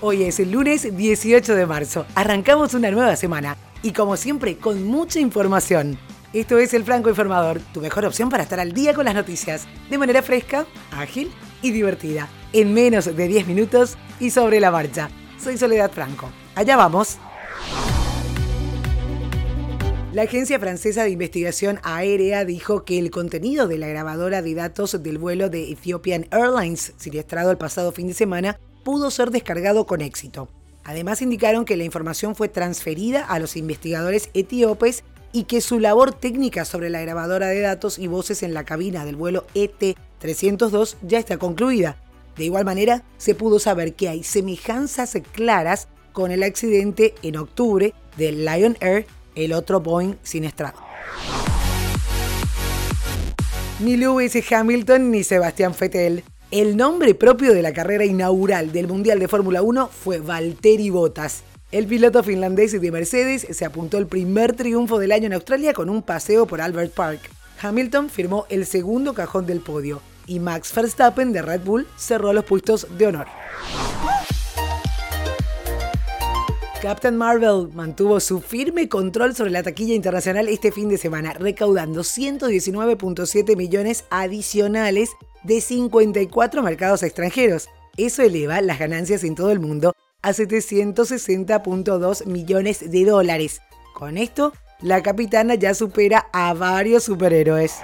Hoy es el lunes 18 de marzo. Arrancamos una nueva semana y como siempre con mucha información. Esto es El Franco Informador, tu mejor opción para estar al día con las noticias, de manera fresca, ágil y divertida, en menos de 10 minutos y sobre la marcha. Soy Soledad Franco. Allá vamos. La Agencia Francesa de Investigación Aérea dijo que el contenido de la grabadora de datos del vuelo de Ethiopian Airlines, siniestrado el pasado fin de semana, pudo ser descargado con éxito. Además indicaron que la información fue transferida a los investigadores etíopes y que su labor técnica sobre la grabadora de datos y voces en la cabina del vuelo ET-302 ya está concluida. De igual manera, se pudo saber que hay semejanzas claras con el accidente en octubre del Lion Air, el otro Boeing siniestrado. Ni Lewis Hamilton ni Sebastián Vettel el nombre propio de la carrera inaugural del Mundial de Fórmula 1 fue Valtteri Bottas. El piloto finlandés de Mercedes se apuntó el primer triunfo del año en Australia con un paseo por Albert Park. Hamilton firmó el segundo cajón del podio y Max Verstappen de Red Bull cerró los puestos de honor. Captain Marvel mantuvo su firme control sobre la taquilla internacional este fin de semana, recaudando 119.7 millones adicionales de 54 mercados extranjeros. Eso eleva las ganancias en todo el mundo a 760.2 millones de dólares. Con esto, la capitana ya supera a varios superhéroes.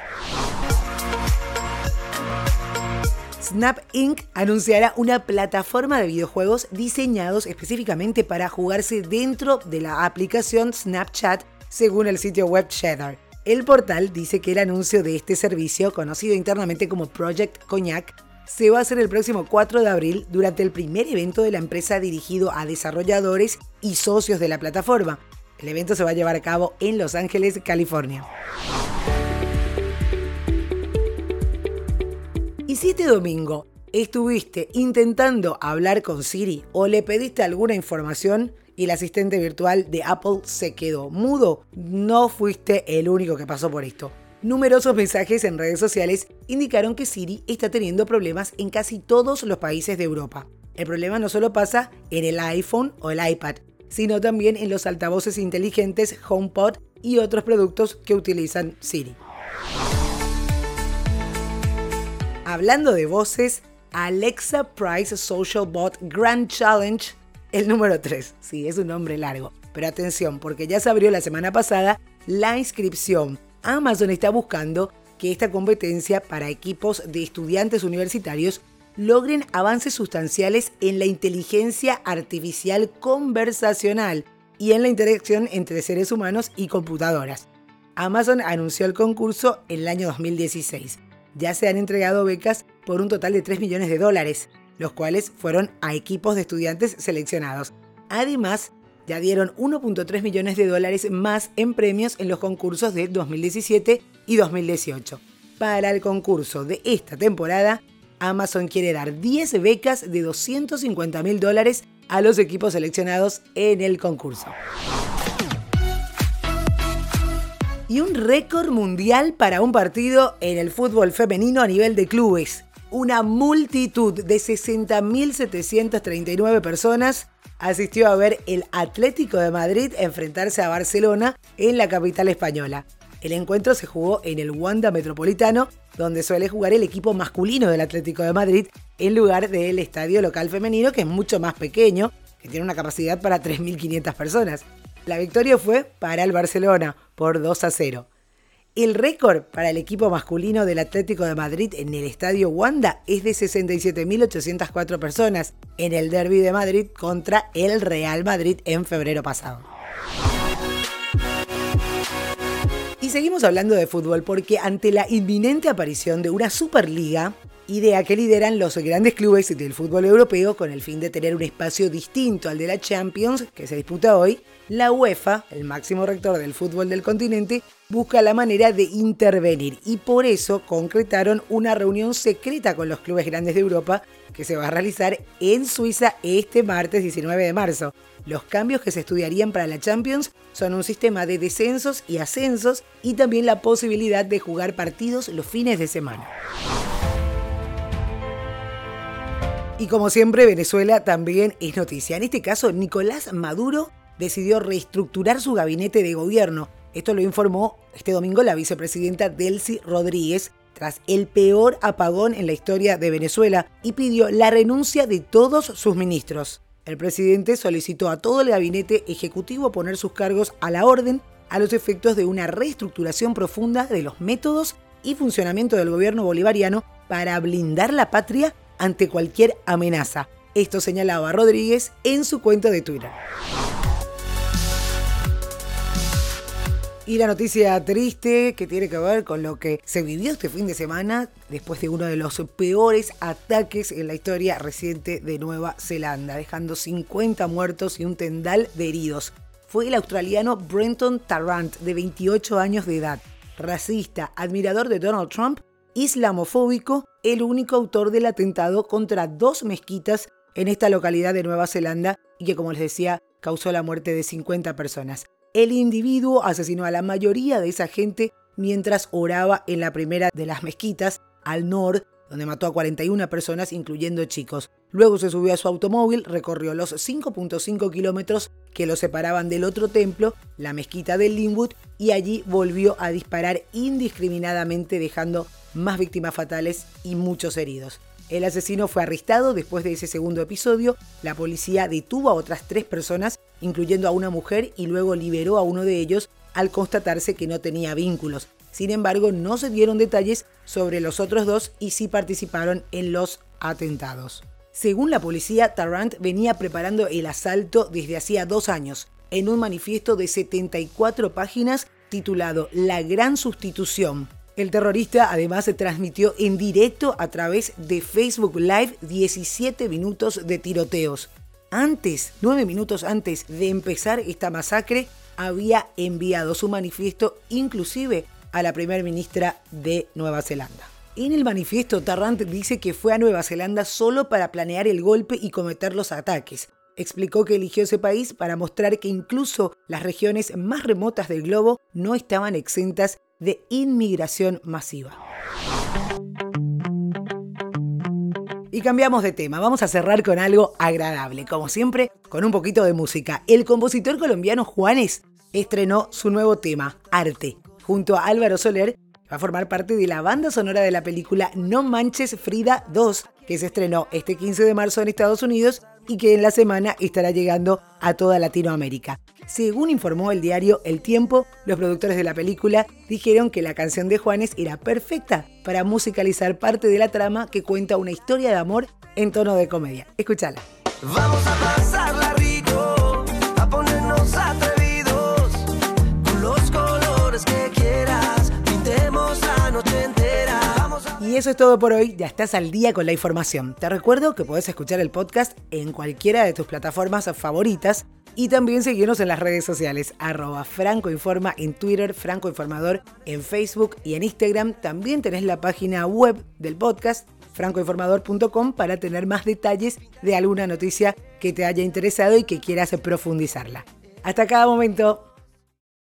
Snap Inc. anunciará una plataforma de videojuegos diseñados específicamente para jugarse dentro de la aplicación Snapchat, según el sitio web Cheddar. El portal dice que el anuncio de este servicio, conocido internamente como Project Cognac, se va a hacer el próximo 4 de abril durante el primer evento de la empresa dirigido a desarrolladores y socios de la plataforma. El evento se va a llevar a cabo en Los Ángeles, California. Y si este domingo estuviste intentando hablar con Siri o le pediste alguna información, y el asistente virtual de Apple se quedó mudo. No fuiste el único que pasó por esto. Numerosos mensajes en redes sociales indicaron que Siri está teniendo problemas en casi todos los países de Europa. El problema no solo pasa en el iPhone o el iPad, sino también en los altavoces inteligentes HomePod y otros productos que utilizan Siri. Hablando de voces, Alexa Price Social Bot Grand Challenge el número 3. Sí, es un nombre largo. Pero atención, porque ya se abrió la semana pasada la inscripción. Amazon está buscando que esta competencia para equipos de estudiantes universitarios logren avances sustanciales en la inteligencia artificial conversacional y en la interacción entre seres humanos y computadoras. Amazon anunció el concurso en el año 2016. Ya se han entregado becas por un total de 3 millones de dólares los cuales fueron a equipos de estudiantes seleccionados. Además, ya dieron 1.3 millones de dólares más en premios en los concursos de 2017 y 2018. Para el concurso de esta temporada, Amazon quiere dar 10 becas de 250 mil dólares a los equipos seleccionados en el concurso. Y un récord mundial para un partido en el fútbol femenino a nivel de clubes una multitud de 60.739 personas asistió a ver el Atlético de Madrid enfrentarse a Barcelona en la capital española. El encuentro se jugó en el Wanda Metropolitano, donde suele jugar el equipo masculino del Atlético de Madrid, en lugar del estadio local femenino, que es mucho más pequeño, que tiene una capacidad para 3.500 personas. La victoria fue para el Barcelona por 2 a 0. El récord para el equipo masculino del Atlético de Madrid en el Estadio Wanda es de 67.804 personas en el Derby de Madrid contra el Real Madrid en febrero pasado. Y seguimos hablando de fútbol porque ante la inminente aparición de una Superliga, idea que lideran los grandes clubes del fútbol europeo con el fin de tener un espacio distinto al de la Champions que se disputa hoy, la UEFA, el máximo rector del fútbol del continente, busca la manera de intervenir y por eso concretaron una reunión secreta con los clubes grandes de Europa que se va a realizar en Suiza este martes 19 de marzo. Los cambios que se estudiarían para la Champions son un sistema de descensos y ascensos y también la posibilidad de jugar partidos los fines de semana. Y como siempre, Venezuela también es noticia. En este caso, Nicolás Maduro decidió reestructurar su gabinete de gobierno. Esto lo informó este domingo la vicepresidenta Delcy Rodríguez tras el peor apagón en la historia de Venezuela y pidió la renuncia de todos sus ministros. El presidente solicitó a todo el gabinete ejecutivo poner sus cargos a la orden a los efectos de una reestructuración profunda de los métodos y funcionamiento del gobierno bolivariano para blindar la patria ante cualquier amenaza. Esto señalaba Rodríguez en su cuenta de Twitter. Y la noticia triste que tiene que ver con lo que se vivió este fin de semana después de uno de los peores ataques en la historia reciente de Nueva Zelanda, dejando 50 muertos y un tendal de heridos. Fue el australiano Brenton Tarrant, de 28 años de edad, racista, admirador de Donald Trump islamofóbico, el único autor del atentado contra dos mezquitas en esta localidad de Nueva Zelanda y que, como les decía, causó la muerte de 50 personas. El individuo asesinó a la mayoría de esa gente mientras oraba en la primera de las mezquitas, al norte, donde mató a 41 personas, incluyendo chicos. Luego se subió a su automóvil, recorrió los 5.5 kilómetros que lo separaban del otro templo, la mezquita de Linwood, y allí volvió a disparar indiscriminadamente, dejando más víctimas fatales y muchos heridos. El asesino fue arrestado después de ese segundo episodio. La policía detuvo a otras tres personas, incluyendo a una mujer, y luego liberó a uno de ellos al constatarse que no tenía vínculos. Sin embargo, no se dieron detalles sobre los otros dos y sí participaron en los atentados. Según la policía, Tarrant venía preparando el asalto desde hacía dos años, en un manifiesto de 74 páginas titulado La Gran Sustitución, el terrorista además se transmitió en directo a través de Facebook Live 17 minutos de tiroteos. Antes, 9 minutos antes de empezar esta masacre, había enviado su manifiesto inclusive a la primera ministra de Nueva Zelanda. En el manifiesto, Tarrant dice que fue a Nueva Zelanda solo para planear el golpe y cometer los ataques. Explicó que eligió ese país para mostrar que incluso las regiones más remotas del globo no estaban exentas de inmigración masiva. Y cambiamos de tema, vamos a cerrar con algo agradable, como siempre, con un poquito de música. El compositor colombiano Juanes estrenó su nuevo tema, Arte, junto a Álvaro Soler, va a formar parte de la banda sonora de la película No Manches Frida 2, que se estrenó este 15 de marzo en Estados Unidos y que en la semana estará llegando a toda Latinoamérica. Según informó el diario El Tiempo, los productores de la película dijeron que la canción de Juanes era perfecta para musicalizar parte de la trama que cuenta una historia de amor en tono de comedia. Escúchala. Vamos a pasarla eso es todo por hoy, ya estás al día con la información. Te recuerdo que puedes escuchar el podcast en cualquiera de tus plataformas favoritas y también seguirnos en las redes sociales, arroba francoinforma en Twitter, francoinformador en Facebook y en Instagram. También tenés la página web del podcast, francoinformador.com, para tener más detalles de alguna noticia que te haya interesado y que quieras profundizarla. Hasta cada momento.